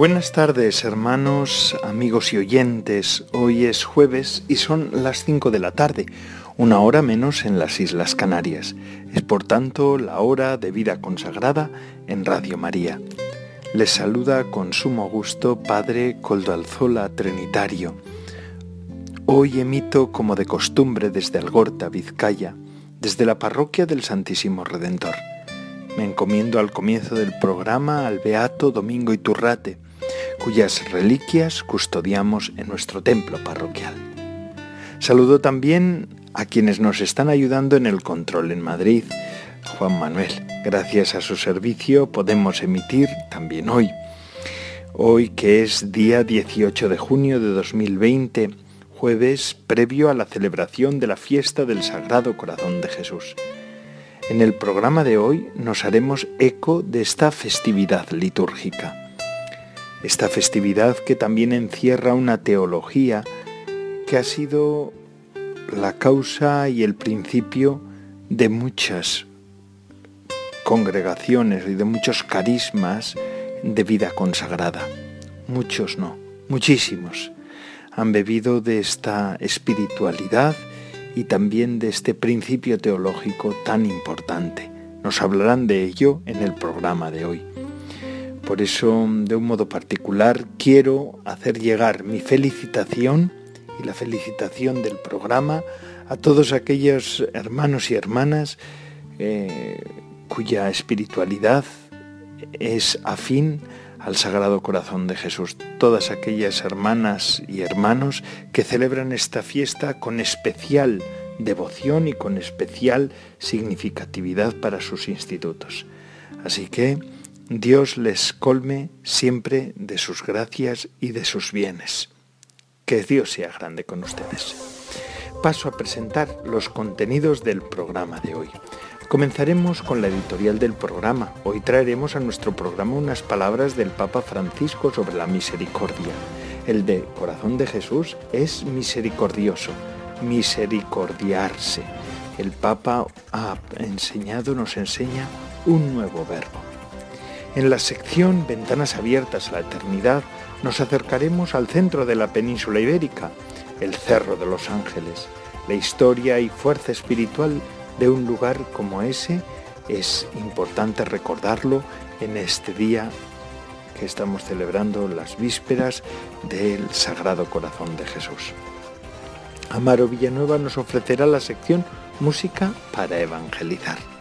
Buenas tardes hermanos, amigos y oyentes. Hoy es jueves y son las 5 de la tarde, una hora menos en las Islas Canarias. Es por tanto la hora de vida consagrada en Radio María. Les saluda con sumo gusto Padre Coldo Alzola Trinitario. Hoy emito como de costumbre desde Algorta, Vizcaya, desde la parroquia del Santísimo Redentor. Me encomiendo al comienzo del programa al Beato Domingo Iturrate, cuyas reliquias custodiamos en nuestro templo parroquial. Saludo también a quienes nos están ayudando en el control en Madrid. Juan Manuel, gracias a su servicio podemos emitir también hoy. Hoy que es día 18 de junio de 2020, jueves previo a la celebración de la fiesta del Sagrado Corazón de Jesús. En el programa de hoy nos haremos eco de esta festividad litúrgica esta festividad que también encierra una teología que ha sido la causa y el principio de muchas congregaciones y de muchos carismas de vida consagrada. Muchos no, muchísimos han bebido de esta espiritualidad y también de este principio teológico tan importante. Nos hablarán de ello en el programa de hoy. Por eso, de un modo particular, quiero hacer llegar mi felicitación y la felicitación del programa a todos aquellos hermanos y hermanas eh, cuya espiritualidad es afín al Sagrado Corazón de Jesús. Todas aquellas hermanas y hermanos que celebran esta fiesta con especial devoción y con especial significatividad para sus institutos. Así que Dios les colme siempre de sus gracias y de sus bienes. Que Dios sea grande con ustedes. Paso a presentar los contenidos del programa de hoy. Comenzaremos con la editorial del programa. Hoy traeremos a nuestro programa unas palabras del Papa Francisco sobre la misericordia. El de corazón de Jesús es misericordioso, misericordiarse. El Papa ha enseñado, nos enseña un nuevo verbo. En la sección Ventanas abiertas a la eternidad nos acercaremos al centro de la península ibérica, el Cerro de los Ángeles. La historia y fuerza espiritual de un lugar como ese es importante recordarlo en este día que estamos celebrando las vísperas del Sagrado Corazón de Jesús. Amaro Villanueva nos ofrecerá la sección Música para Evangelizar.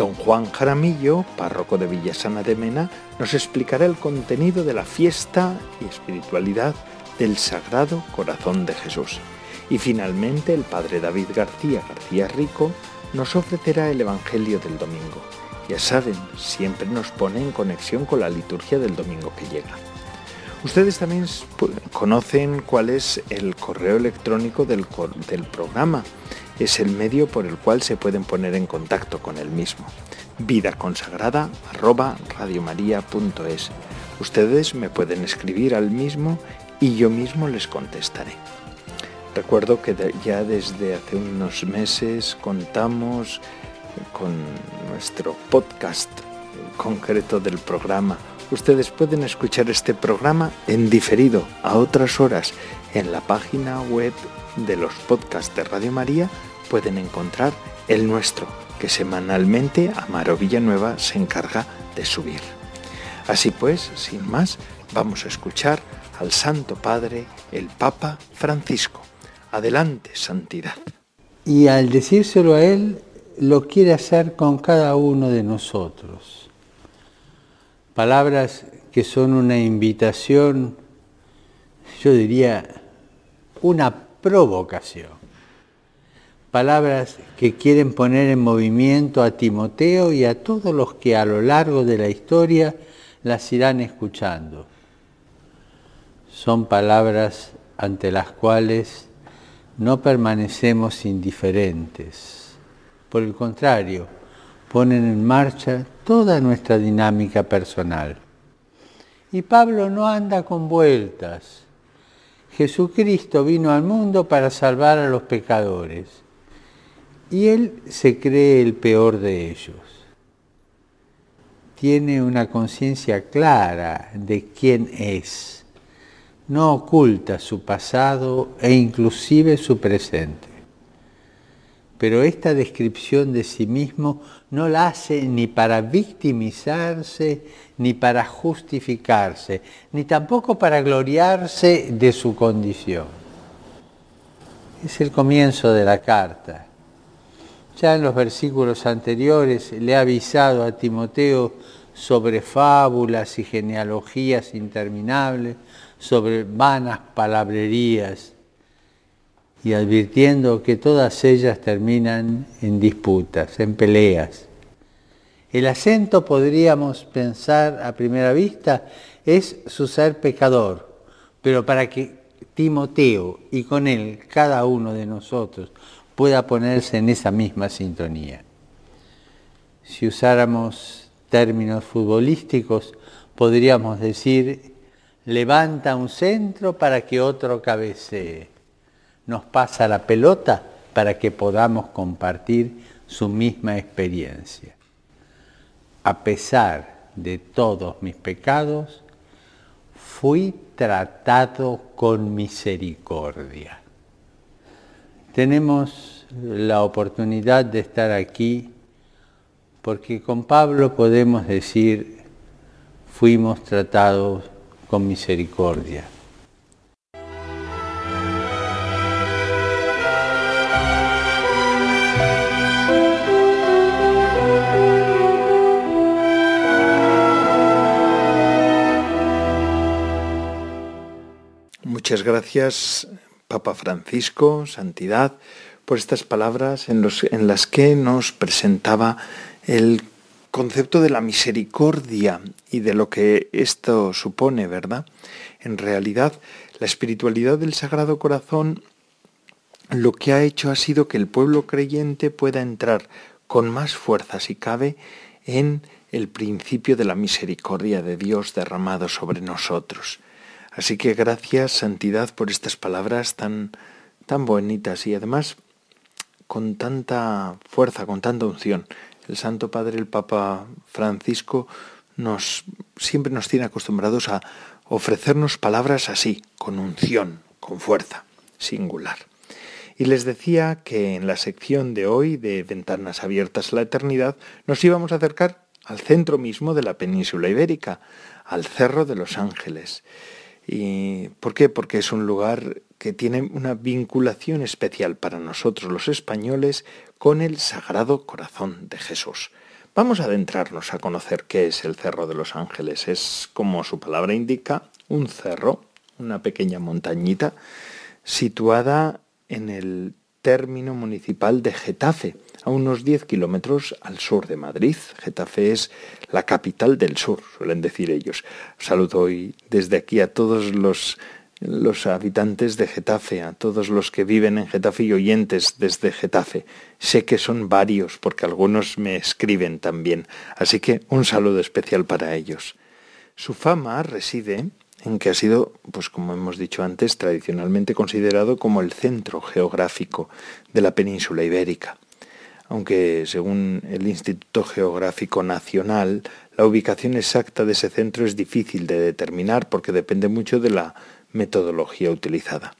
Don Juan Jaramillo, párroco de Villasana de Mena, nos explicará el contenido de la fiesta y espiritualidad del Sagrado Corazón de Jesús. Y finalmente el Padre David García García Rico nos ofrecerá el Evangelio del Domingo. Ya saben, siempre nos pone en conexión con la liturgia del domingo que llega. Ustedes también conocen cuál es el correo electrónico del, del programa es el medio por el cual se pueden poner en contacto con el mismo. Vida consagrada Ustedes me pueden escribir al mismo y yo mismo les contestaré. Recuerdo que ya desde hace unos meses contamos con nuestro podcast concreto del programa. Ustedes pueden escuchar este programa en diferido a otras horas en la página web de los podcasts de Radio María pueden encontrar el nuestro, que semanalmente Amaro Villanueva se encarga de subir. Así pues, sin más, vamos a escuchar al Santo Padre, el Papa Francisco. Adelante, santidad. Y al decírselo a Él, lo quiere hacer con cada uno de nosotros. Palabras que son una invitación, yo diría, una provocación palabras que quieren poner en movimiento a Timoteo y a todos los que a lo largo de la historia las irán escuchando. Son palabras ante las cuales no permanecemos indiferentes. Por el contrario, ponen en marcha toda nuestra dinámica personal. Y Pablo no anda con vueltas. Jesucristo vino al mundo para salvar a los pecadores y él se cree el peor de ellos. Tiene una conciencia clara de quién es. No oculta su pasado e inclusive su presente. Pero esta descripción de sí mismo no la hace ni para victimizarse, ni para justificarse, ni tampoco para gloriarse de su condición. Es el comienzo de la carta ya en los versículos anteriores le ha avisado a Timoteo sobre fábulas y genealogías interminables, sobre vanas palabrerías, y advirtiendo que todas ellas terminan en disputas, en peleas. El acento, podríamos pensar a primera vista, es su ser pecador, pero para que Timoteo y con él cada uno de nosotros pueda ponerse en esa misma sintonía. Si usáramos términos futbolísticos, podríamos decir, levanta un centro para que otro cabecee. Nos pasa la pelota para que podamos compartir su misma experiencia. A pesar de todos mis pecados, fui tratado con misericordia. Tenemos la oportunidad de estar aquí porque con Pablo podemos decir, fuimos tratados con misericordia. Muchas gracias, Papa Francisco, Santidad, por estas palabras en, las que nos presentaba el concepto de la misericordia y de lo que esto supone, ¿verdad? En realidad, la espiritualidad del Sagrado Corazón lo que ha hecho ha sido que el pueblo creyente pueda entrar con más fuerza, si cabe, en el principio de la misericordia de Dios derramado sobre nosotros. Así que gracias, Santidad, por estas palabras tan, tan bonitas y además con tanta fuerza, con tanta unción. El Santo Padre, el Papa Francisco, nos, siempre nos tiene acostumbrados a ofrecernos palabras así, con unción, con fuerza, singular. Y les decía que en la sección de hoy de Ventanas Abiertas a la Eternidad nos íbamos a acercar al centro mismo de la península ibérica, al Cerro de los Ángeles. ¿Y por qué? Porque es un lugar que tiene una vinculación especial para nosotros los españoles con el Sagrado Corazón de Jesús. Vamos a adentrarnos a conocer qué es el Cerro de los Ángeles. Es, como su palabra indica, un cerro, una pequeña montañita, situada en el término municipal de Getafe, a unos 10 kilómetros al sur de Madrid. Getafe es la capital del sur, suelen decir ellos. Saludo hoy desde aquí a todos los, los habitantes de Getafe, a todos los que viven en Getafe y oyentes desde Getafe. Sé que son varios porque algunos me escriben también, así que un saludo especial para ellos. Su fama reside en que ha sido, pues como hemos dicho antes, tradicionalmente considerado como el centro geográfico de la península ibérica aunque según el Instituto Geográfico Nacional, la ubicación exacta de ese centro es difícil de determinar porque depende mucho de la metodología utilizada.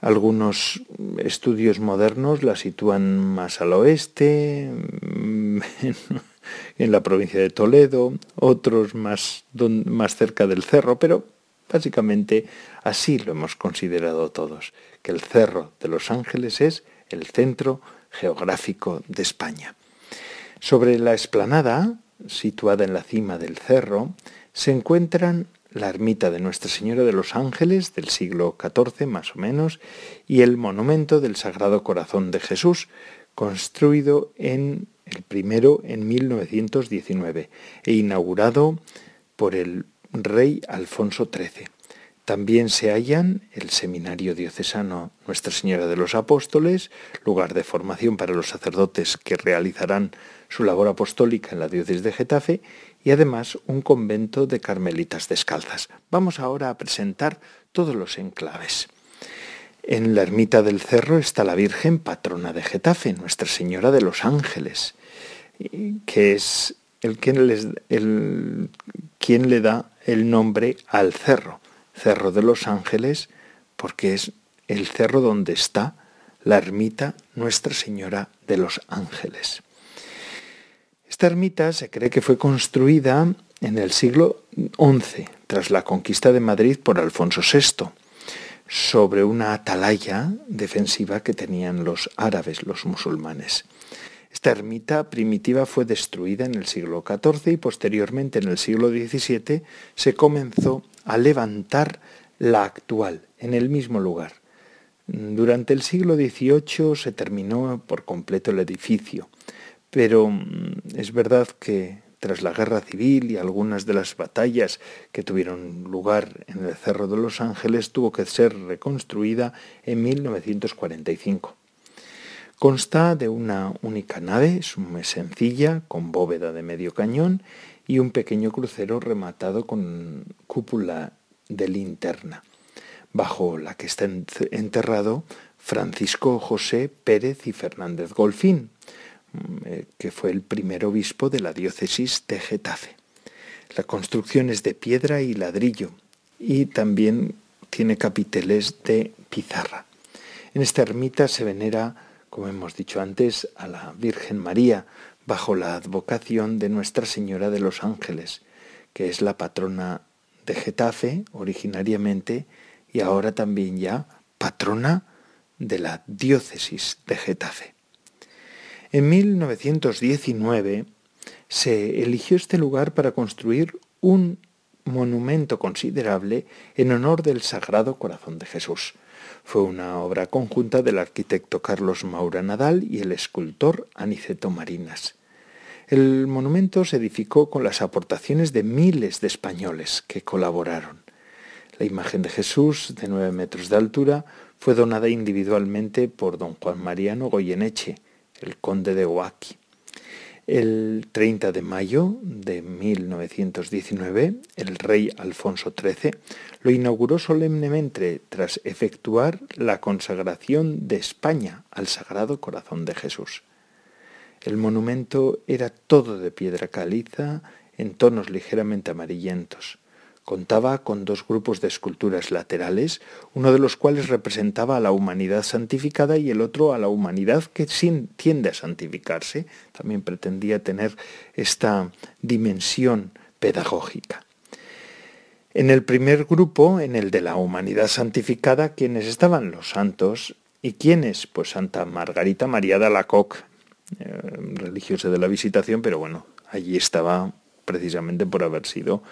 Algunos estudios modernos la sitúan más al oeste, en la provincia de Toledo, otros más, más cerca del cerro, pero básicamente así lo hemos considerado todos, que el Cerro de los Ángeles es el centro geográfico de España. Sobre la explanada, situada en la cima del cerro, se encuentran la ermita de Nuestra Señora de los Ángeles del siglo XIV más o menos y el monumento del Sagrado Corazón de Jesús, construido en el primero en 1919 e inaugurado por el rey Alfonso XIII. También se hallan el Seminario Diocesano Nuestra Señora de los Apóstoles, lugar de formación para los sacerdotes que realizarán su labor apostólica en la diócesis de Getafe, y además un convento de carmelitas descalzas. Vamos ahora a presentar todos los enclaves. En la ermita del Cerro está la Virgen patrona de Getafe, Nuestra Señora de los Ángeles, que es el quien, les, el, quien le da el nombre al cerro, Cerro de los Ángeles, porque es el cerro donde está la ermita Nuestra Señora de los Ángeles. Esta ermita se cree que fue construida en el siglo XI, tras la conquista de Madrid por Alfonso VI, sobre una atalaya defensiva que tenían los árabes, los musulmanes. Esta ermita primitiva fue destruida en el siglo XIV y posteriormente en el siglo XVII se comenzó a levantar la actual en el mismo lugar. Durante el siglo XVIII se terminó por completo el edificio pero mm, es verdad que tras la guerra civil y algunas de las batallas que tuvieron lugar en el Cerro de los Ángeles tuvo que ser reconstruida en 1945. Consta de una única nave, sencilla, con bóveda de medio cañón y un pequeño crucero rematado con cúpula de linterna, bajo la que está enterrado Francisco José Pérez y Fernández Golfín, eh, que fue el primer obispo de la diócesis de Getafe. La construcción es de piedra y ladrillo y también tiene capiteles de pizarra. En esta ermita se venera, como hemos dicho antes, a la Virgen María bajo la advocación de Nuestra Señora de los Ángeles, que es la patrona de Getafe originariamente y ahora también ya patrona de la diócesis de Getafe. En 1919 se eligió este lugar para construir un monumento considerable en honor del Sagrado Corazón de Jesús. Fue una obra conjunta del arquitecto Carlos Maura Nadal y el escultor Aniceto Marinas. El monumento se edificó con las aportaciones de miles de españoles que colaboraron. La imagen de Jesús, de nueve metros de altura, fue donada individualmente por don Juan Mariano Goyeneche, el conde de Oaki. El 30 de mayo de 1919, el rey Alfonso XIII lo inauguró solemnemente tras efectuar la consagración de España al Sagrado Corazón de Jesús. El monumento era todo de piedra caliza en tonos ligeramente amarillentos. Contaba con dos grupos de esculturas laterales, uno de los cuales representaba a la humanidad santificada y el otro a la humanidad que tiende a santificarse. También pretendía tener esta dimensión pedagógica. En el primer grupo, en el de la humanidad santificada, quienes estaban los santos y quienes, pues Santa Margarita María de Alacoque, eh, religiosa de la Visitación, pero bueno, allí estaba precisamente por haber sido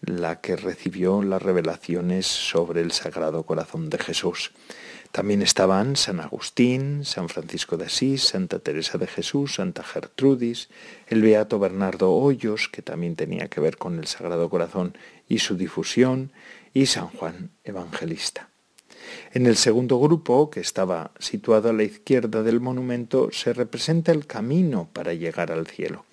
la que recibió las revelaciones sobre el Sagrado Corazón de Jesús. También estaban San Agustín, San Francisco de Asís, Santa Teresa de Jesús, Santa Gertrudis, el Beato Bernardo Hoyos, que también tenía que ver con el Sagrado Corazón y su difusión, y San Juan Evangelista. En el segundo grupo, que estaba situado a la izquierda del monumento, se representa el camino para llegar al cielo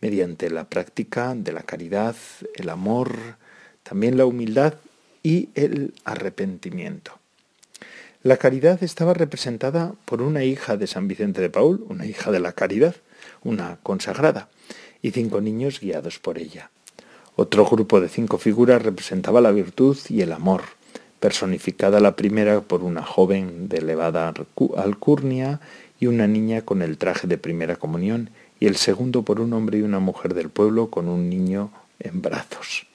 mediante la práctica de la caridad, el amor, también la humildad y el arrepentimiento. La caridad estaba representada por una hija de San Vicente de Paul, una hija de la caridad, una consagrada, y cinco niños guiados por ella. Otro grupo de cinco figuras representaba la virtud y el amor, personificada la primera por una joven de elevada alcurnia y una niña con el traje de primera comunión, y el segundo por un hombre y una mujer del pueblo con un niño en brazos.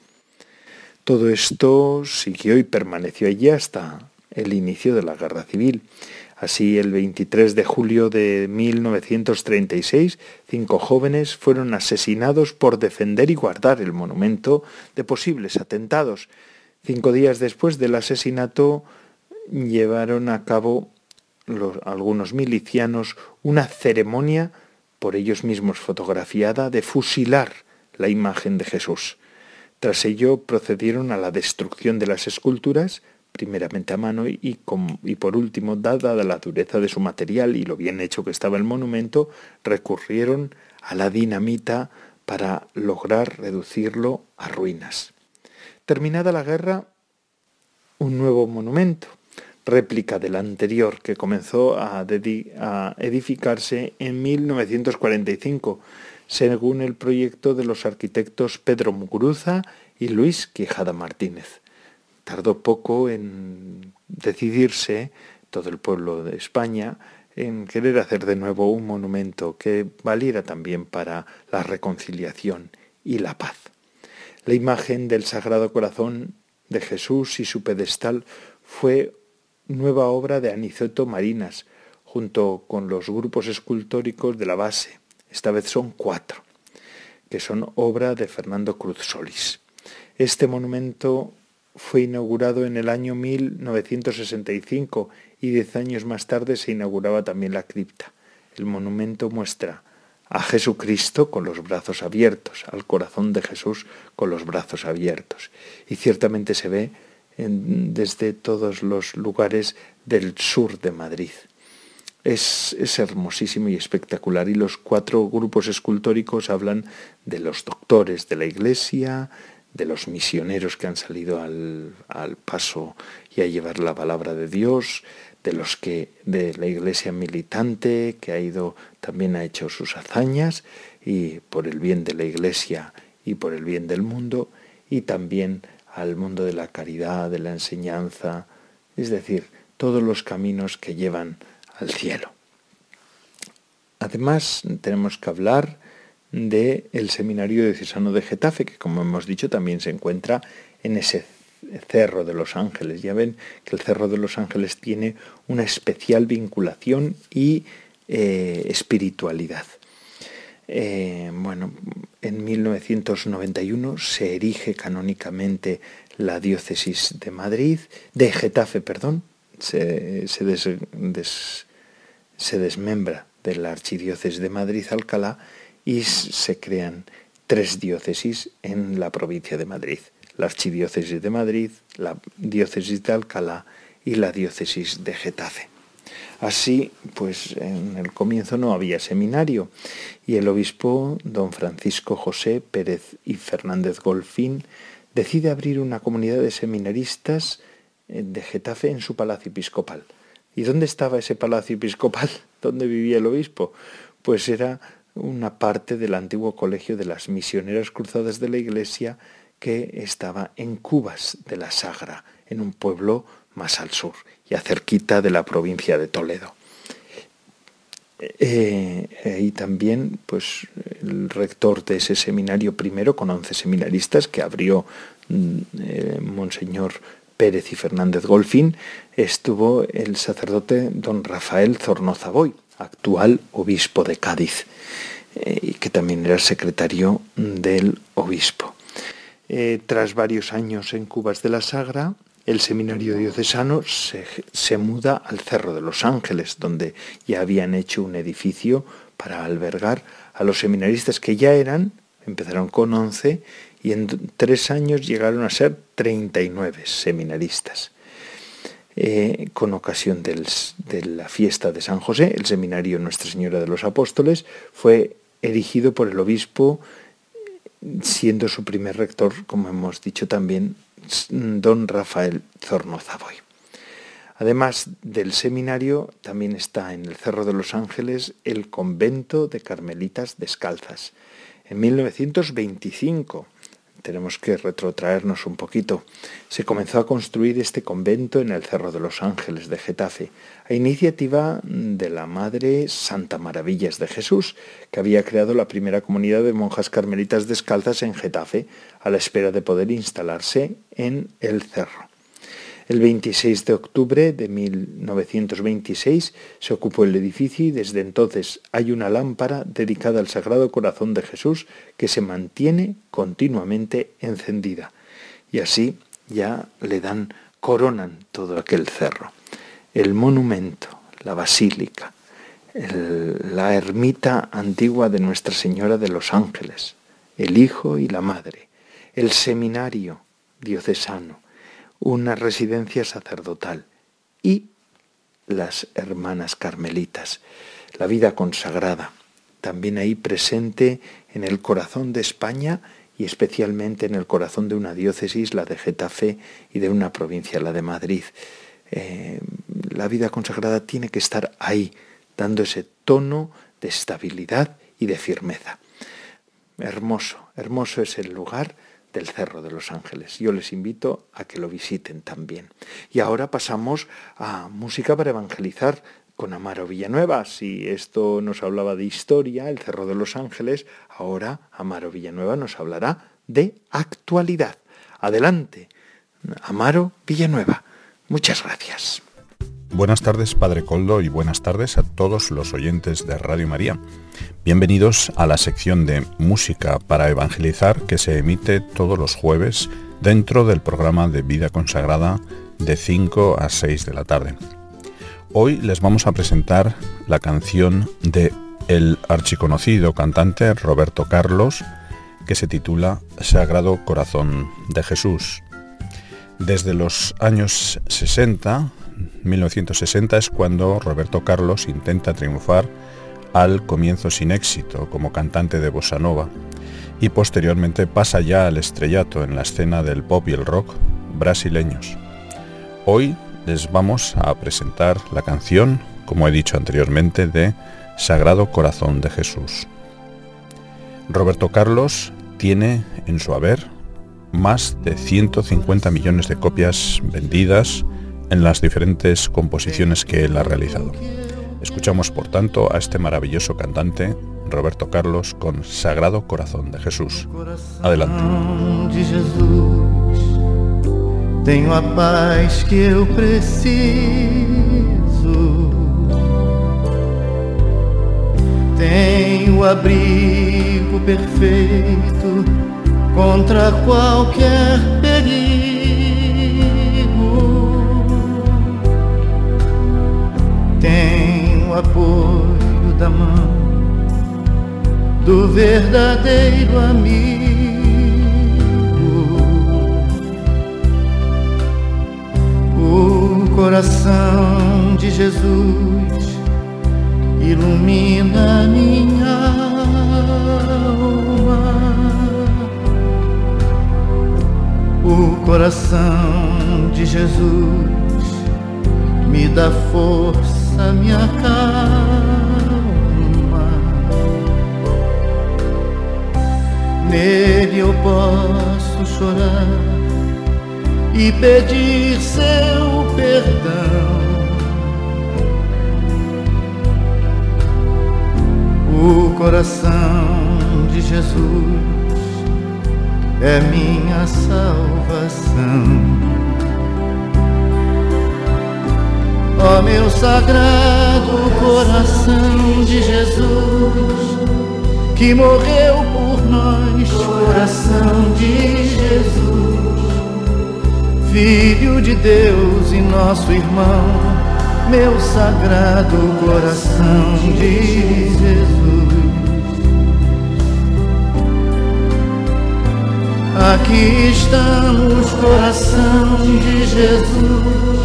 Todo esto siguió y permaneció allí hasta el inicio de la guerra civil. Así, el 23 de julio de 1936, cinco jóvenes fueron asesinados por defender y guardar el monumento de posibles atentados. Cinco días después del asesinato llevaron a cabo algunos milicianos una ceremonia por ellos mismos fotografiada de fusilar la imagen de Jesús. Tras ello procedieron a la destrucción de las esculturas, primeramente a mano y, y, por último, dada la dureza de su material y lo bien hecho que estaba el monumento, recurrieron a la dinamita para lograr reducirlo a ruinas. Terminada la guerra, un nuevo monumento, réplica del anterior que comenzó a, edificarse en 1945, según el proyecto de los arquitectos Pedro Muguruza y Luis Quijada Martínez. Tardó poco en decidirse todo el pueblo de España en querer hacer de nuevo un monumento que valiera también para la reconciliación y la paz. La imagen del Sagrado Corazón de Jesús y su pedestal fue nueva obra de Aniceto Marinas, junto con los grupos escultóricos de la base. Esta vez son cuatro, que son obra de Fernando Cruz Solís. Este monumento fue inaugurado en el año 1965 y diez años más tarde se inauguraba también la cripta. El monumento muestra a Jesucristo con los brazos abiertos, al corazón de Jesús con los brazos abiertos. Y ciertamente se ve desde todos los lugares del sur de Madrid. Es, es, hermosísimo y espectacular y los cuatro grupos escultóricos hablan de los doctores de la iglesia, de los misioneros que han salido al, al, paso y a llevar la palabra de Dios, de los que de la iglesia militante que ha ido también ha hecho sus hazañas y por el bien de la iglesia y por el bien del mundo y también al mundo de la caridad, de la enseñanza, es decir, todos los caminos que llevan al cielo. Además, tenemos que hablar del el Seminario Diocesano de Getafe, que como hemos dicho también se encuentra en ese Cerro de los Ángeles. Ya ven que el Cerro de los Ángeles tiene una especial vinculación y eh, espiritualidad. Eh, bueno, en 1991 se erige canónicamente la diócesis de Madrid, de Getafe, perdón, se, se desmembra de la archidiócesis de Madrid-Alcalá y se crean tres diócesis en la provincia de Madrid, la archidiócesis de Madrid, la diócesis de Alcalá y la diócesis de Getafe. Así, pues en el comienzo no había seminario y el obispo don Francisco José Pérez y Fernández Golfín decide abrir una comunidad de seminaristas eh, de Getafe en su palacio episcopal. ¿Y dónde estaba ese palacio episcopal? ¿Dónde vivía el obispo? Pues era una parte del antiguo colegio de las misioneras cruzadas de la iglesia que estaba en Cubas de la Sagra, en un pueblo más al sur y cerquita de la provincia de Toledo. Eh, y también pues el rector de ese seminario primero con 11 seminaristas que abrió mm, eh, Monseñor Pérez y Fernández Golfín estuvo el sacerdote don Rafael Zornoza Boy, actual obispo de Cádiz, eh, y que también era secretario del obispo. tras varios años en Cubas de la Sagra, el seminario diocesano se, muda al Cerro de los Ángeles, donde ya habían hecho un edificio para albergar a los seminaristas que ya eran, empezaron con 11 y en tres años llegaron a ser 39 seminaristas. Eh, con ocasión de la fiesta de San José, el seminario Nuestra Señora de los Apóstoles fue erigido por el obispo, siendo su primer rector, como hemos dicho también, don Rafael Zornozaboy. Además del seminario, también está en el Cerro de los Ángeles el convento de Carmelitas Descalzas. En 1925, tenemos que retrotraernos un poquito, se comenzó a construir este convento en el Cerro de los Ángeles de Getafe, a iniciativa de la Madre Santa Maravillas de Jesús, que había creado la primera comunidad de monjas carmelitas descalzas en Getafe, a la espera de poder instalarse en el cerro. El 26 de octubre de 1926 se ocupó el edificio y desde entonces hay una lámpara dedicada al Sagrado Corazón de Jesús que se mantiene continuamente encendida. Y así ya le dan, coronan todo aquel cerro. El monumento, la basílica, la ermita antigua de Nuestra Señora de los Ángeles, el Hijo y la Madre, el seminario diocesano, una residencia sacerdotal y las hermanas carmelitas, la vida consagrada, también ahí presente en el corazón de España y especialmente en el corazón de una diócesis, la de Getafe, y de una provincia, la de Madrid. Eh, la vida consagrada tiene que estar ahí, dando ese tono de estabilidad y de firmeza. Hermoso, hermoso es el lugar del Cerro de los Ángeles. Yo les invito a que lo visiten también. Y ahora pasamos a música para evangelizar con Amaro Villanueva. Si esto nos hablaba de historia, el Cerro de los Ángeles, ahora Amaro Villanueva nos hablará de actualidad. Adelante, Amaro Villanueva. Muchas gracias. Buenas tardes, Padre Coldo, y buenas tardes a todos los oyentes de Radio María. Bienvenidos a la sección de Música para Evangelizar que se emite todos los jueves dentro del programa de Vida Consagrada de 5 a 6 de la tarde. Hoy les vamos a presentar la canción de el archiconocido cantante Roberto Carlos que se titula Sagrado Corazón de Jesús. Desde los años 60 1960 es cuando Roberto Carlos intenta triunfar al comienzo sin éxito como cantante de bossa nova y posteriormente pasa ya al estrellato en la escena del pop y el rock brasileños. Hoy les vamos a presentar la canción, como he dicho anteriormente, de Sagrado Corazón de Jesús. Roberto Carlos tiene en su haber más de 150 millones de copias vendidas en las diferentes composiciones que él ha realizado. Escuchamos por tanto a este maravilloso cantante, Roberto Carlos, con Sagrado Corazón de Jesús. Adelante. Tenho a paz que eu preciso. Tenho abrigo perfeito contra qualquer perigo. Apoio da mão do verdadeiro amigo. O coração de Jesus ilumina minha alma. O coração de Jesus me dá força, me acalma. Nele eu posso chorar e pedir seu perdão. O coração de Jesus é minha salvação. Ó meu sagrado coração de Jesus, que morreu por nós, coração de Jesus, Filho de Deus e nosso irmão, meu sagrado coração de Jesus. Aqui estamos, coração de Jesus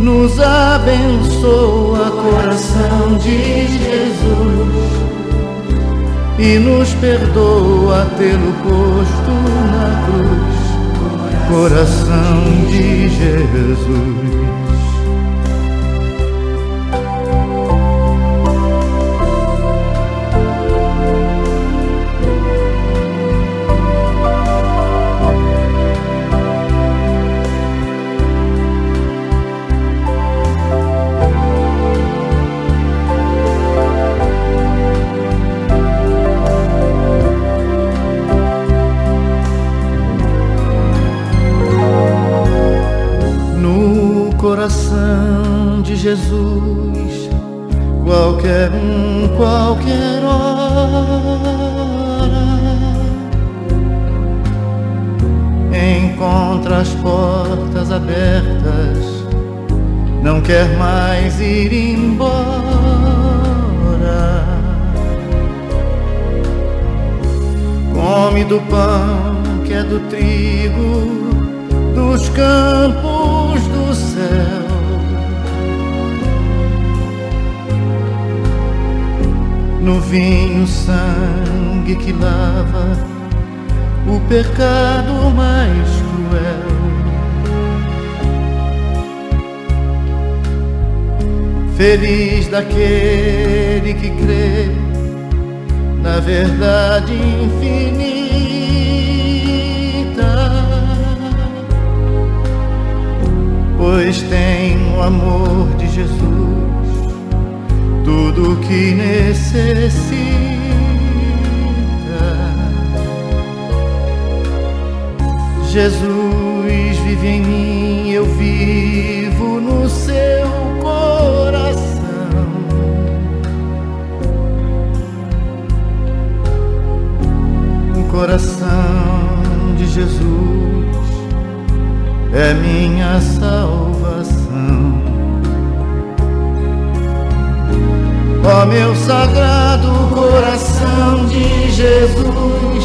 nos abençoa, coração de Jesus, e nos perdoa tê-lo posto na cruz, coração de Jesus. Come do pão que é do trigo dos campos do céu. No vinho sangue que lava o pecado mais cruel. Feliz daquele que crê na verdade infinita pois tem o amor de Jesus tudo que necessita. Jesus vive em mim, eu vivo no seu coração. O coração de Jesus é minha salvação. Ó meu sagrado coração de Jesus,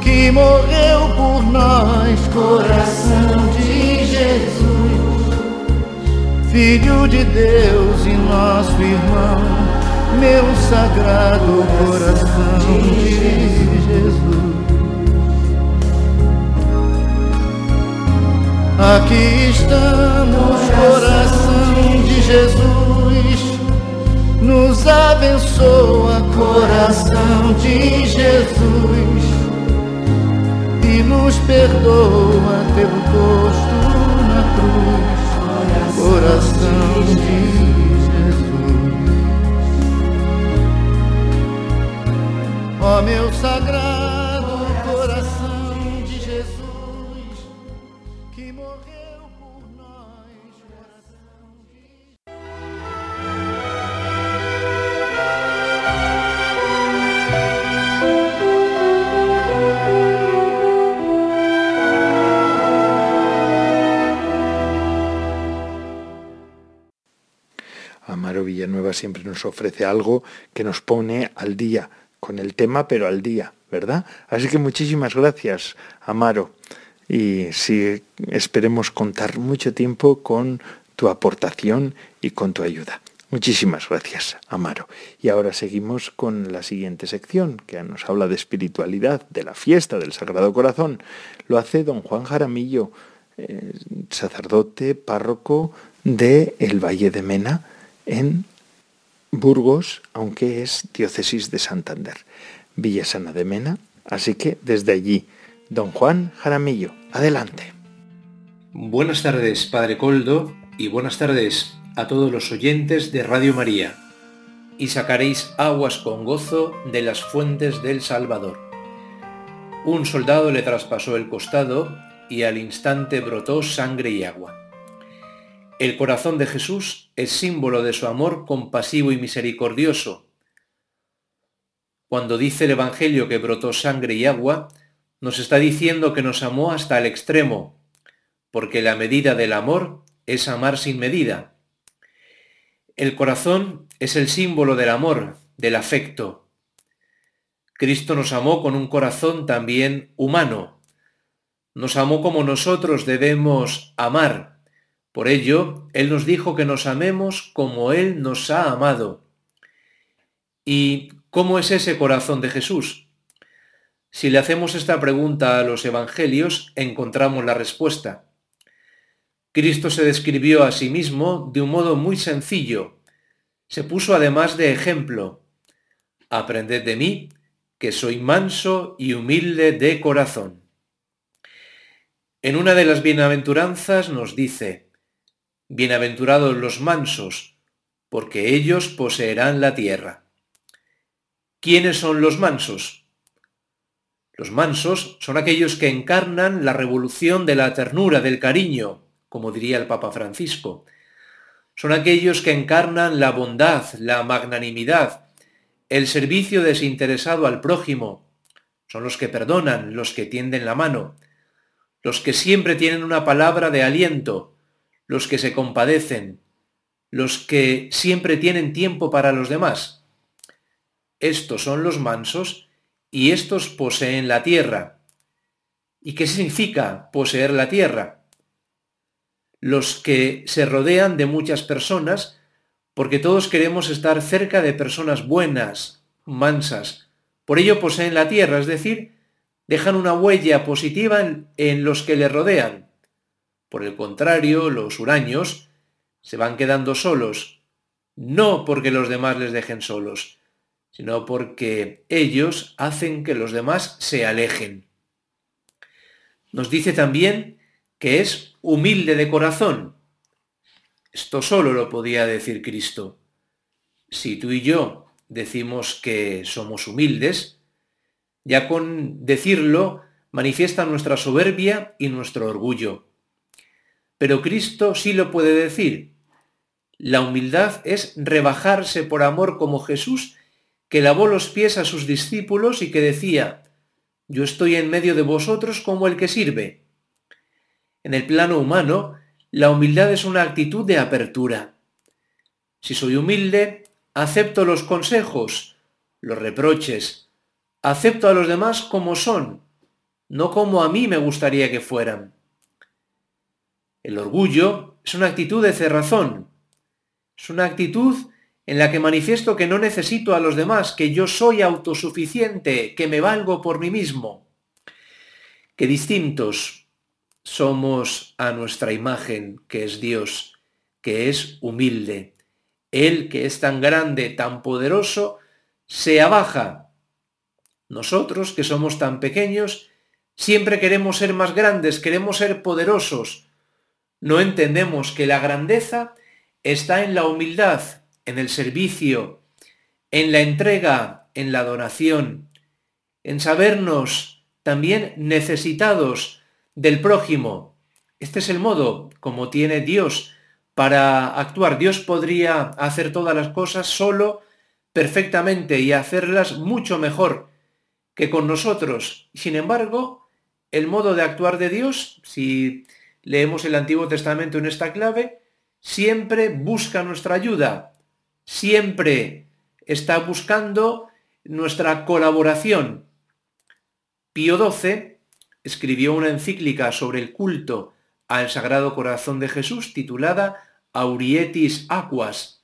que morreu por nós, coração de Jesus, Filho de Deus e nosso irmão, meu sagrado coração de Jesus. Aqui estamos, coração de Jesus, nos abençoa, coração de Jesus, e nos perdoa pelo posto na cruz, coração de Jesus. Ó meu sagrado siempre nos ofrece algo que nos pone al día, con el tema, pero al día, ¿verdad? Así que muchísimas gracias, Amaro. Y sí, esperemos contar mucho tiempo con tu aportación y con tu ayuda. Muchísimas gracias, Amaro. Y ahora seguimos con la siguiente sección, que nos habla de espiritualidad, de la fiesta del Sagrado Corazón. Lo hace don Juan Jaramillo, eh, sacerdote, párroco de el Valle de Mena, en Burgos, aunque es diócesis de Santander, Villasana de Mena, así que desde allí, don Juan Jaramillo, adelante. Buenas tardes, Padre Coldo, y buenas tardes a todos los oyentes de Radio María. Y sacaréis aguas con gozo de las fuentes del Salvador. Un soldado le traspasó el costado y al instante brotó sangre y agua. El corazón de Jesús es símbolo de su amor compasivo y misericordioso. Cuando dice el Evangelio que brotó sangre y agua, nos está diciendo que nos amó hasta el extremo, porque la medida del amor es amar sin medida. El corazón es el símbolo del amor, del afecto. Cristo nos amó con un corazón también humano. Nos amó como nosotros debemos amar por ello, Él nos dijo que nos amemos como Él nos ha amado. ¿Y cómo es ese corazón de Jesús? Si le hacemos esta pregunta a los evangelios, encontramos la respuesta. Cristo se describió a sí mismo de un modo muy sencillo. Se puso además de ejemplo. Aprended de mí, que soy manso y humilde de corazón. En una de las bienaventuranzas nos dice, Bienaventurados los mansos, porque ellos poseerán la tierra. ¿Quiénes son los mansos? Los mansos son aquellos que encarnan la revolución de la ternura, del cariño, como diría el Papa Francisco. Son aquellos que encarnan la bondad, la magnanimidad, el servicio desinteresado al prójimo. Son los que perdonan, los que tienden la mano, los que siempre tienen una palabra de aliento, los que se compadecen, los que siempre tienen tiempo para los demás. Estos son los mansos y estos poseen la tierra. ¿Y qué significa poseer la tierra? Los que se rodean de muchas personas, porque todos queremos estar cerca de personas buenas, mansas. Por ello poseen la tierra, es decir, dejan una huella positiva en, los que le rodean. Por el contrario, los huraños se van quedando solos, no porque los demás les dejen solos, sino porque ellos hacen que los demás se alejen. Nos dice también que es humilde de corazón. Esto solo lo podía decir Cristo. Si tú y yo decimos que somos humildes, ya con decirlo manifiesta nuestra soberbia y nuestro orgullo. Pero Cristo sí lo puede decir. La humildad es rebajarse por amor como Jesús, que lavó los pies a sus discípulos y que decía, yo estoy en medio de vosotros como el que sirve. En el plano humano, la humildad es una actitud de apertura. Si soy humilde, acepto los consejos, los reproches, acepto a los demás como son, no como a mí me gustaría que fueran. El orgullo es una actitud de cerrazón, es una actitud en la que manifiesto que no necesito a los demás, que yo soy autosuficiente, que me valgo por mí mismo. Que distintos somos a nuestra imagen, que es Dios, que es humilde. Él, que es tan grande, tan poderoso, se abaja. Nosotros, que somos tan pequeños, siempre queremos ser más grandes, queremos ser poderosos. No entendemos que la grandeza está en la humildad, en el servicio, en la entrega, en la donación, en sabernos también necesitados del prójimo. Este es el modo como tiene Dios para actuar. Dios podría hacer todas las cosas solo, perfectamente y hacerlas mucho mejor que con nosotros. Sin embargo, el modo de actuar de Dios, si leemos el Antiguo Testamento en esta clave, siempre busca nuestra ayuda, siempre está buscando nuestra colaboración. Pío XII escribió una encíclica sobre el culto al Sagrado Corazón de Jesús titulada Aurietis Aquas.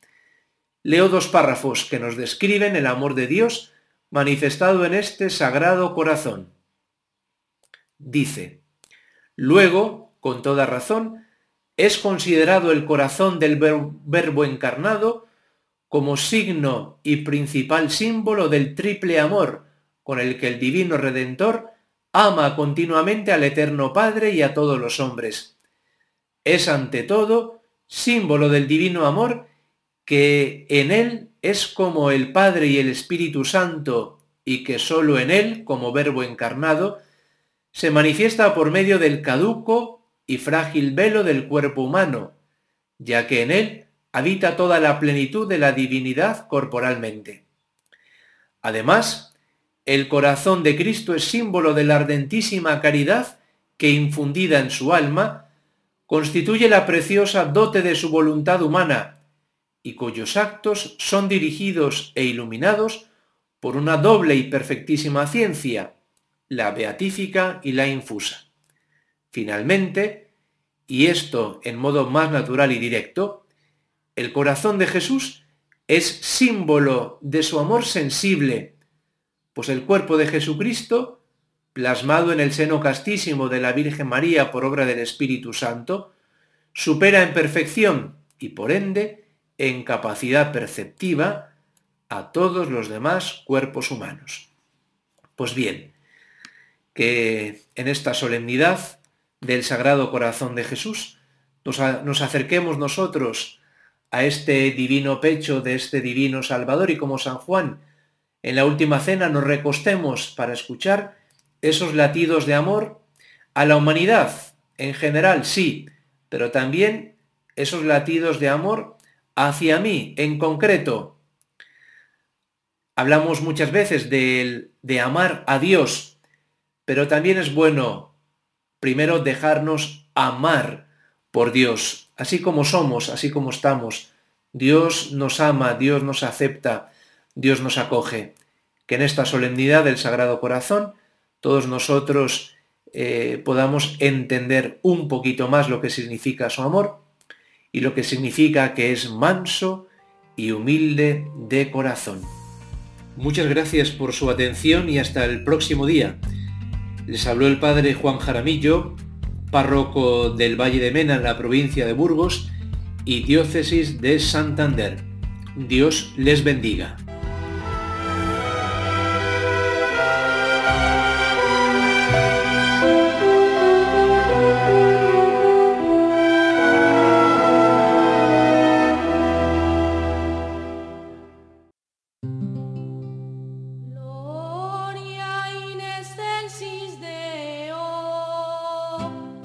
Leo dos párrafos que nos describen el amor de Dios manifestado en este Sagrado Corazón. Dice, luego, con toda razón, es considerado el corazón del Verbo encarnado como signo y principal símbolo del triple amor con el que el Divino Redentor ama continuamente al Eterno Padre y a todos los hombres. Es ante todo símbolo del divino amor que en él es como el Padre y el Espíritu Santo y que sólo en él, como verbo encarnado, se manifiesta por medio del caduco y frágil velo del cuerpo humano, ya que en él habita toda la plenitud de la divinidad corporalmente. Además, el corazón de Cristo es símbolo de la ardentísima caridad que infundida en su alma, constituye la preciosa dote de su voluntad humana y cuyos actos son dirigidos e iluminados por una doble y perfectísima ciencia, la beatífica y la infusa. Finalmente, y esto en modo más natural y directo, el corazón de Jesús es símbolo de su amor sensible, pues el cuerpo de Jesucristo, plasmado en el seno castísimo de la Virgen María por obra del Espíritu Santo, supera en perfección y por ende en capacidad perceptiva a todos los demás cuerpos humanos. Pues bien, que en esta solemnidad del Sagrado Corazón de Jesús nos, acerquemos nosotros a este divino pecho de este divino Salvador y como San Juan en la última cena nos recostemos para escuchar esos latidos de amor a la humanidad en general, sí, pero también esos latidos de amor hacia mí en concreto. Hablamos muchas veces de, de amar a Dios, pero también es bueno primero dejarnos amar por Dios, así como somos, así como estamos. Dios nos ama, Dios nos acepta, Dios nos acoge. Que en esta solemnidad del Sagrado Corazón todos nosotros eh, podamos entender un poquito más lo que significa su amor y lo que significa que es manso y humilde de corazón. Muchas gracias por su atención y hasta el próximo día. Les habló el padre Juan Jaramillo, párroco del Valle de Mena en la provincia de Burgos y diócesis de Santander. Dios les bendiga.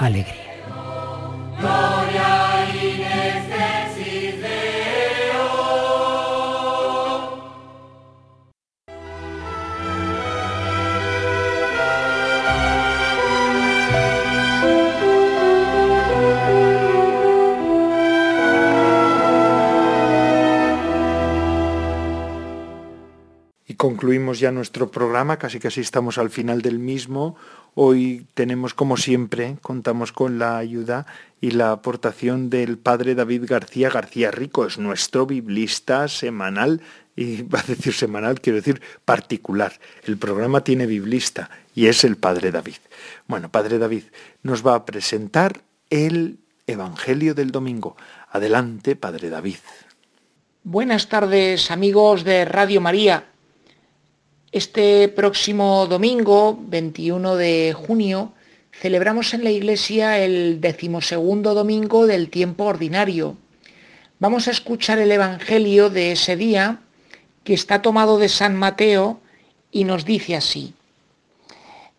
alegría. concluimos ya nuestro programa, casi casi estamos al final del mismo. Hoy tenemos, como siempre, contamos con la ayuda y la aportación del padre David García García Rico, es nuestro biblista semanal, y va a decir semanal, quiero decir particular. El programa tiene biblista y es el padre David. Bueno, padre David nos va a presentar el Evangelio del Domingo. Adelante, padre David. Buenas tardes, amigos de Radio María. Este próximo domingo, 21 de junio, celebramos en la iglesia el decimosegundo domingo del tiempo ordinario. Vamos a escuchar el Evangelio de ese día, que está tomado de San Mateo y nos dice así.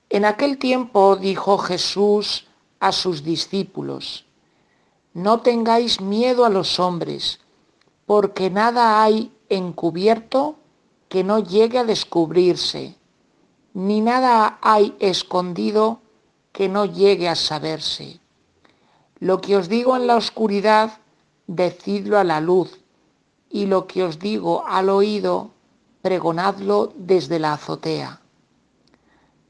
En aquel tiempo dijo Jesús a sus discípulos, no tengáis miedo a los hombres, porque nada hay encubierto que no llegue a descubrirse, ni nada hay escondido que no llegue a saberse. Lo que os digo en la oscuridad, decidlo a la luz, y lo que os digo al oído, pregonadlo desde la azotea.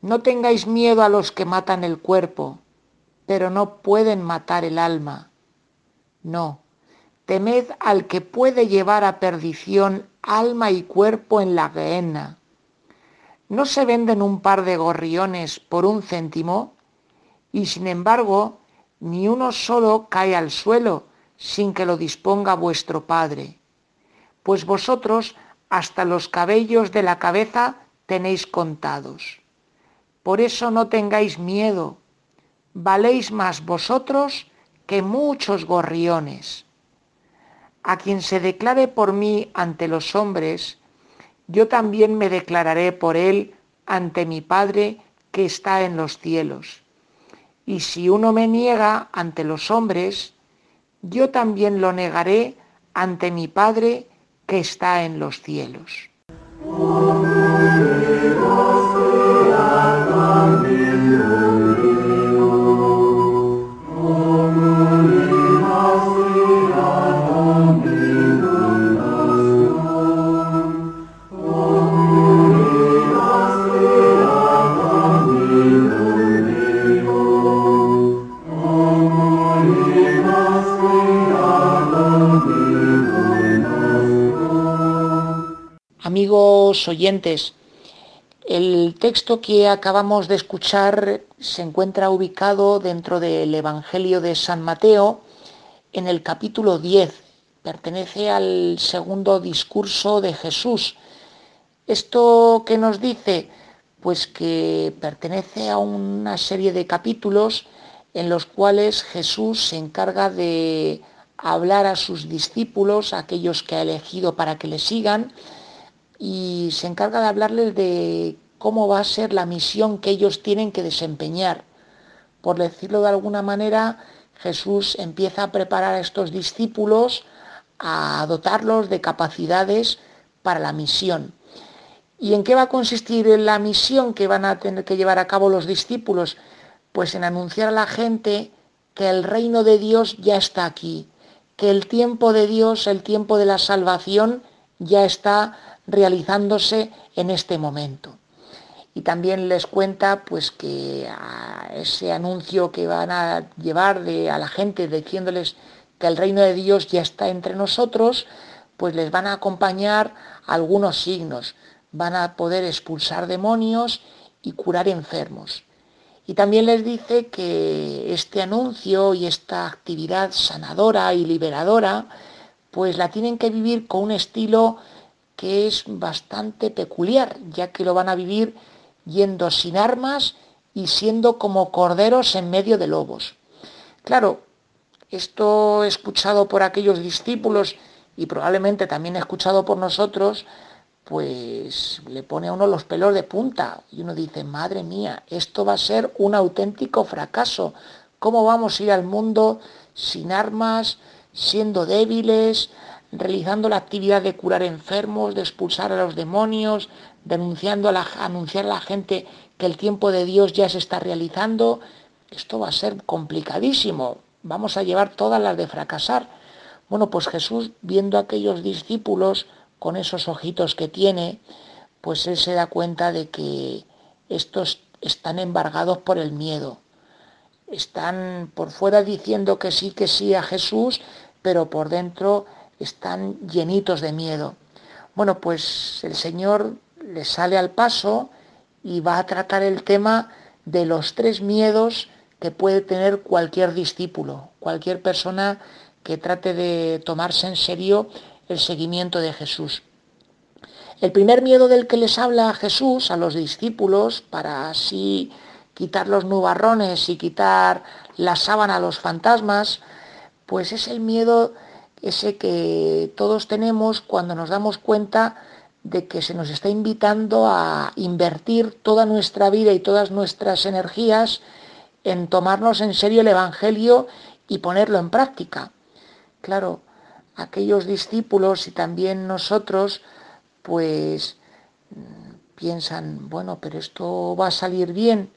No tengáis miedo a los que matan el cuerpo, pero no pueden matar el alma. No, temed al que puede llevar a perdición alma y cuerpo en la gehenna. ¿No se venden un par de gorriones por un céntimo? Y sin embargo, ni uno solo cae al suelo sin que lo disponga vuestro Padre. Pues vosotros hasta los cabellos de la cabeza tenéis contados. Por eso no tengáis miedo, valéis más vosotros que muchos gorriones a quien se declare por mí ante los hombres, yo también me declararé por él ante mi Padre que está en los cielos. Y si uno me niega ante los hombres, yo también lo negaré ante mi Padre que está en los cielos. Oyentes, el texto que acabamos de escuchar se encuentra ubicado dentro del Evangelio de San Mateo en el capítulo 10. Pertenece al segundo discurso de Jesús. ¿Esto qué nos dice? Pues que pertenece a una serie de capítulos en los cuales Jesús se encarga de hablar a sus discípulos, a aquellos que ha elegido para que le sigan, y se encarga de hablarles de cómo va a ser la misión que ellos tienen que desempeñar. Por decirlo de alguna manera, Jesús empieza a preparar a estos discípulos, a dotarlos de capacidades para la misión. ¿Y en qué va a consistir la misión que van a tener que llevar a cabo los discípulos? Pues en anunciar a la gente que el reino de Dios ya está aquí, que el tiempo de Dios, el tiempo de la salvación, ya está realizándose en este momento. Y también les cuenta pues que ese anuncio que van a llevar de, a la gente diciéndoles que el reino de Dios ya está entre nosotros, pues les van a acompañar algunos signos. Van a poder expulsar demonios y curar enfermos. Y también les dice que este anuncio y esta actividad sanadora y liberadora, pues la tienen que vivir con un estilo que es bastante peculiar, ya que lo van a vivir yendo sin armas y siendo como corderos en medio de lobos. Claro, esto escuchado por aquellos discípulos y probablemente también escuchado por nosotros, pues le pone a uno los pelos de punta y uno dice, madre mía, esto va a ser un auténtico fracaso. ¿Cómo vamos a ir al mundo sin armas, siendo débiles, realizando la actividad de curar enfermos, de expulsar a los demonios, denunciando a la, anunciar a la gente que el tiempo de Dios ya se está realizando? Esto va a ser complicadísimo. Vamos a llevar todas las de fracasar. Bueno, pues Jesús, viendo a aquellos discípulos con esos ojitos que tiene, pues él se da cuenta de que estos están embargados por el miedo. Están por fuera diciendo que sí, que sí a Jesús, pero por dentro están llenitos de miedo. Bueno, pues el Señor le sale al paso y va a tratar el tema de los tres miedos que puede tener cualquier discípulo, cualquier persona que trate de tomarse en serio el seguimiento de Jesús. El primer miedo del que les habla Jesús a los discípulos para así quitar los nubarrones y quitar la sábana a los fantasmas, pues es el miedo ese que todos tenemos cuando nos damos cuenta de que se nos está invitando a invertir toda nuestra vida y todas nuestras energías en tomarnos en serio el Evangelio y ponerlo en práctica. Claro, aquellos discípulos y también nosotros, pues piensan, bueno, pero esto va a salir bien,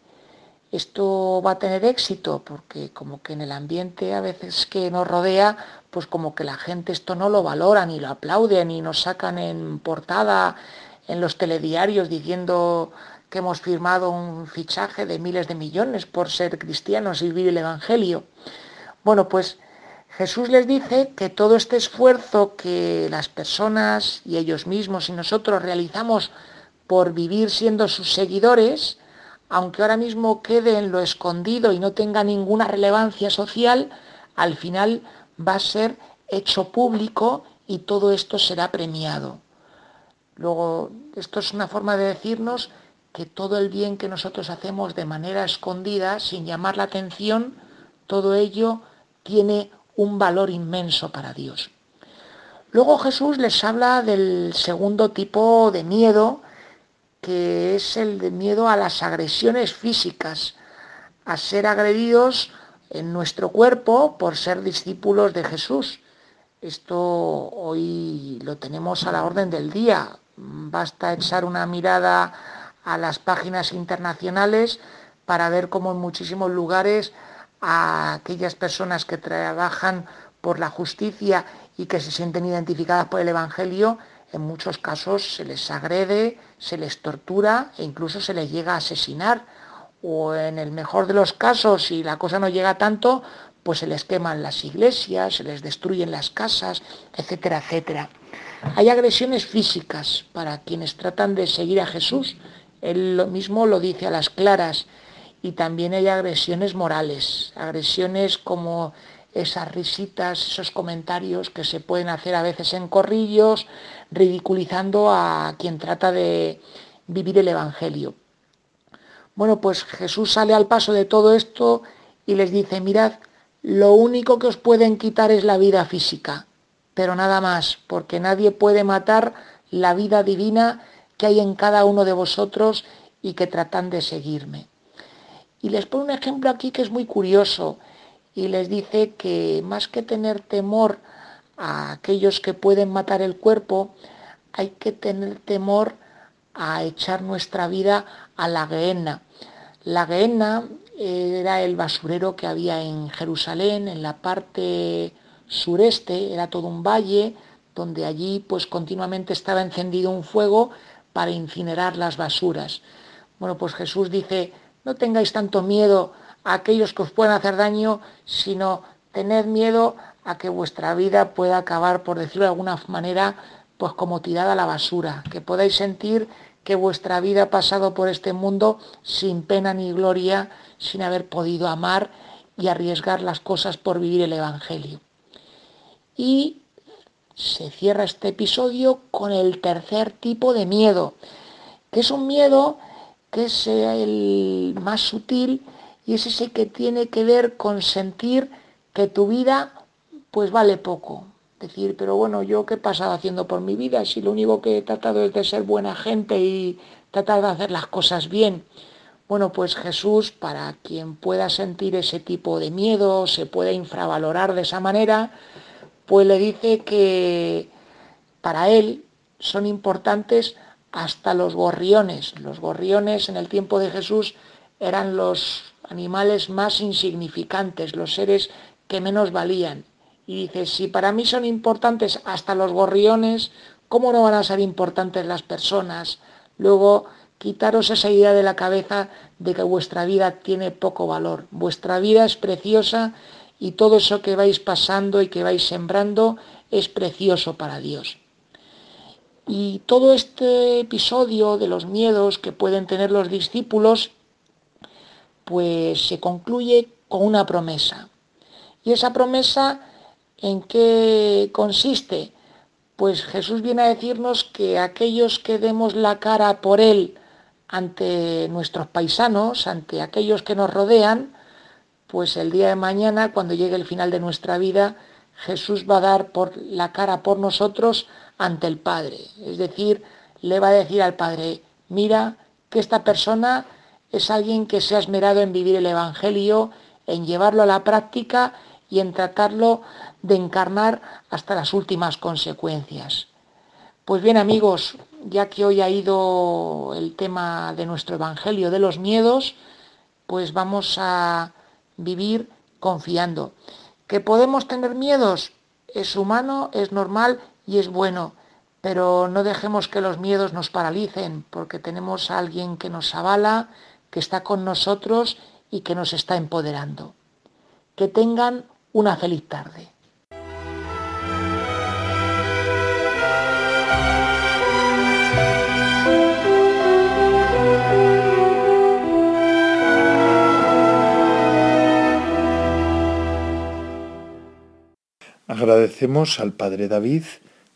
esto va a tener éxito, porque como que en el ambiente a veces que nos rodea, pues como que la gente esto no lo valora, ni lo aplauden, ni nos sacan en portada en los telediarios diciendo que hemos firmado un fichaje de miles de millones por ser cristianos y vivir el Evangelio. Bueno, pues Jesús les dice que todo este esfuerzo que las personas y ellos mismos y nosotros realizamos por vivir siendo sus seguidores, aunque ahora mismo quede en lo escondido y no tenga ninguna relevancia social, al final va a ser hecho público y todo esto será premiado. Luego, esto es una forma de decirnos que todo el bien que nosotros hacemos de manera escondida, sin llamar la atención, todo ello tiene un valor inmenso para Dios. Luego Jesús les habla del segundo tipo de miedo, que es el de miedo a las agresiones físicas, a ser agredidos en nuestro cuerpo por ser discípulos de Jesús. Esto hoy lo tenemos a la orden del día. Basta echar una mirada a las páginas internacionales para ver cómo en muchísimos lugares a aquellas personas que trabajan por la justicia y que se sienten identificadas por el Evangelio, en muchos casos se les agrede, se les tortura e incluso se les llega a asesinar o en el mejor de los casos, si la cosa no llega tanto, pues se les queman las iglesias, se les destruyen las casas, etcétera, etcétera. Hay agresiones físicas para quienes tratan de seguir a Jesús. Él lo mismo lo dice a las claras. Y también hay agresiones morales, agresiones como esas risitas, esos comentarios que se pueden hacer a veces en corrillos, ridiculizando a quien trata de vivir el Evangelio. Bueno, pues Jesús sale al paso de todo esto y les dice, mirad, lo único que os pueden quitar es la vida física, pero nada más, porque nadie puede matar la vida divina que hay en cada uno de vosotros y que tratan de seguirme. Y les pone un ejemplo aquí que es muy curioso y les dice que más que tener temor a aquellos que pueden matar el cuerpo, hay que tener temor a echar nuestra vida a la Gehenna. La Gehenna era el basurero que había en Jerusalén, en la parte sureste, era todo un valle donde allí pues continuamente estaba encendido un fuego para incinerar las basuras. Bueno, pues Jesús dice, no tengáis tanto miedo a aquellos que os puedan hacer daño, sino tened miedo a que vuestra vida pueda acabar, por decirlo de alguna manera, pues como tirada a la basura, que podáis sentir que vuestra vida ha pasado por este mundo sin pena ni gloria, sin haber podido amar y arriesgar las cosas por vivir el Evangelio. Y se cierra este episodio con el tercer tipo de miedo, que es un miedo que es el más sutil y es ese que tiene que ver con sentir que tu vida pues vale poco. Decir, pero bueno, yo qué he pasado haciendo por mi vida si lo único que he tratado es de ser buena gente y tratar de hacer las cosas bien. Bueno, pues Jesús, para quien pueda sentir ese tipo de miedo, se puede infravalorar de esa manera, pues le dice que para él son importantes hasta los gorriones. Los gorriones en el tiempo de Jesús eran los animales más insignificantes, los seres que menos valían. Y dice, si para mí son importantes hasta los gorriones, ¿cómo no van a ser importantes las personas? Luego, quitaros esa idea de la cabeza de que vuestra vida tiene poco valor. Vuestra vida es preciosa y todo eso que vais pasando y que vais sembrando es precioso para Dios. Y todo este episodio de los miedos que pueden tener los discípulos, pues se concluye con una promesa. Y esa promesa, ¿en qué consiste? Pues Jesús viene a decirnos que aquellos que demos la cara por Él ante nuestros paisanos, ante aquellos que nos rodean, pues el día de mañana, cuando llegue el final de nuestra vida, Jesús va a dar por la cara por nosotros ante el Padre. Es decir, le va a decir al Padre, mira que esta persona es alguien que se ha esmerado en vivir el Evangelio, en llevarlo a la práctica y en tratarlo de encarnar hasta las últimas consecuencias. Pues bien amigos, ya que hoy ha ido el tema de nuestro Evangelio de los miedos, pues vamos a vivir confiando. ¿Que podemos tener miedos? Es humano, es normal y es bueno, pero no dejemos que los miedos nos paralicen, porque tenemos a alguien que nos avala, que está con nosotros y que nos está empoderando. Que tengan una feliz tarde. Agradecemos al Padre David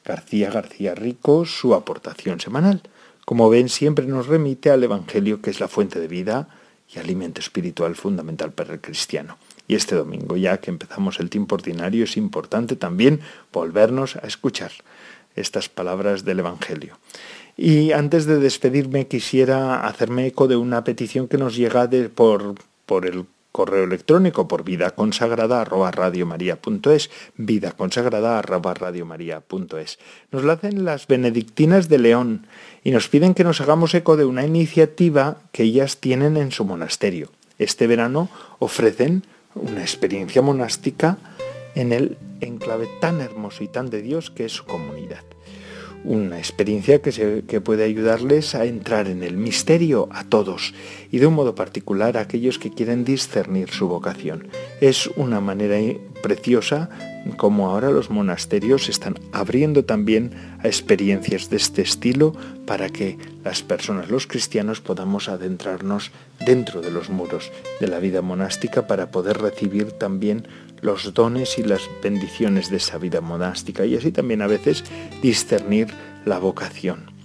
García García Rico su aportación semanal. Como ven, siempre nos remite al Evangelio, que es la fuente de vida y alimento espiritual fundamental para el cristiano. Y este domingo, ya que empezamos el tiempo ordinario, es importante también volvernos a escuchar estas palabras del Evangelio. Y antes de despedirme, quisiera hacerme eco de una petición que nos llega de, por, por el correo electrónico por vida consagrada vida consagrada. Nos la hacen las benedictinas de León y nos piden que nos hagamos eco de una iniciativa que ellas tienen en su monasterio. Este verano ofrecen una experiencia monástica en el enclave tan hermoso y tan de Dios que es su comunidad. Una experiencia que, que, puede ayudarles a entrar en el misterio a todos y de un modo particular a aquellos que quieren discernir su vocación. Es una manera preciosa como ahora los monasterios están abriendo también a experiencias de este estilo para que las personas, los cristianos, podamos adentrarnos dentro de los muros de la vida monástica para poder recibir también los dones y las bendiciones de esa vida monástica y así también a veces discernir la vocación.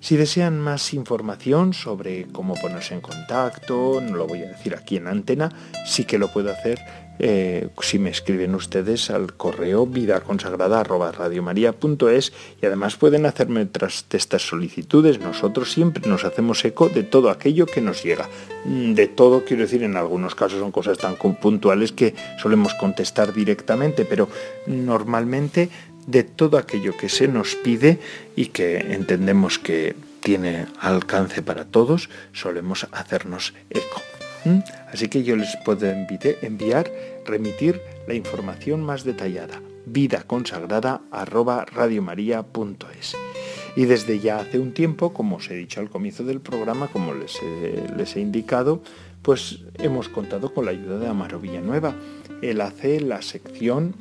Si desean más información sobre cómo ponerse en contacto, no lo voy a decir aquí en antena, sí que lo puedo hacer eh, si me escriben ustedes al correo vidaconsagrada.radiomaría.es y además pueden hacerme tras estas solicitudes. Nosotros siempre nos hacemos eco de todo aquello que nos llega. Mm, de todo, quiero decir, en algunos casos son cosas tan puntuales que solemos contestar directamente, pero normalmente de todo aquello que se nos pide y que entendemos que tiene alcance para todos, solemos hacernos eco. ¿Mm? Así que yo les puedo enviar, remitir la información más detallada, vida consagrada Y desde ya hace un tiempo, como os he dicho al comienzo del programa, como les les he indicado, pues hemos contado con la ayuda de Amaro Villanueva. Él hace la sección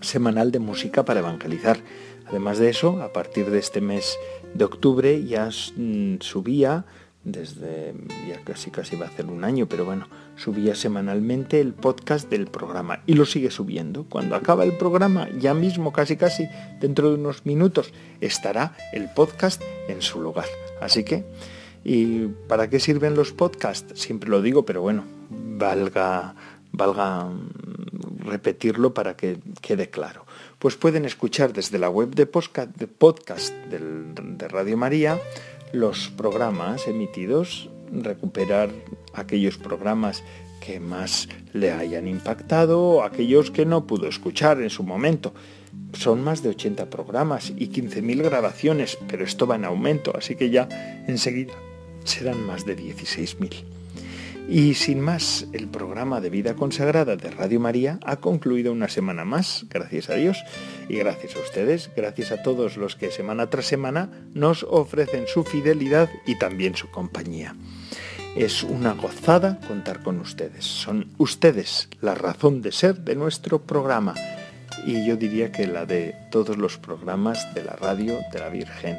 semanal de música para evangelizar. Además de eso, a partir de este mes de octubre ya mm, subía desde ya casi casi va a ser un año, pero bueno, subía semanalmente el podcast del programa y lo sigue subiendo. Cuando acaba el programa, ya mismo casi casi dentro de unos minutos estará el podcast en su lugar. Así que ¿y para qué sirven los podcasts? Siempre lo digo, pero bueno, valga valga mm, repetirlo para que quede claro. Pues pueden escuchar desde la web de podcast, de, podcast de Radio María los programas emitidos, recuperar aquellos programas que más le hayan impactado, aquellos que no pudo escuchar en su momento. Son más de 80 programas y 15.000 grabaciones, pero esto va en aumento, así que ya enseguida serán más de 16.000. Y sin más, el programa de vida consagrada de Radio María ha concluido una semana más, gracias a Dios, y gracias a ustedes, gracias a todos los que semana tras semana nos ofrecen su fidelidad y también su compañía. Es una gozada contar con ustedes. Son ustedes la razón de ser de nuestro programa y yo diría que la de todos los programas de la radio de la Virgen.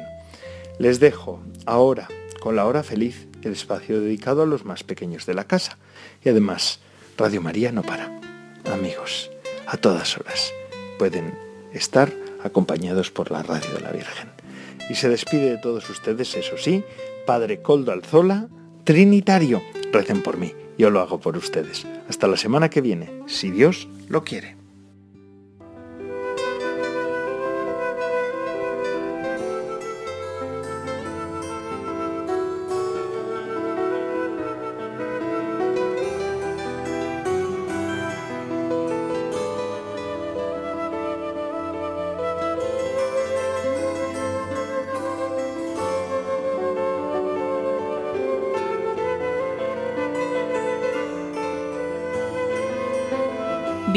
Les dejo ahora con la hora feliz el espacio dedicado a los más pequeños de la casa. Y además, Radio María no para. Amigos, a todas horas pueden estar acompañados por la radio de la Virgen. Y se despide de todos ustedes, eso sí, Padre Coldo Alzola, Trinitario. Recen por mí, yo lo hago por ustedes. Hasta la semana que viene, si Dios lo quiere.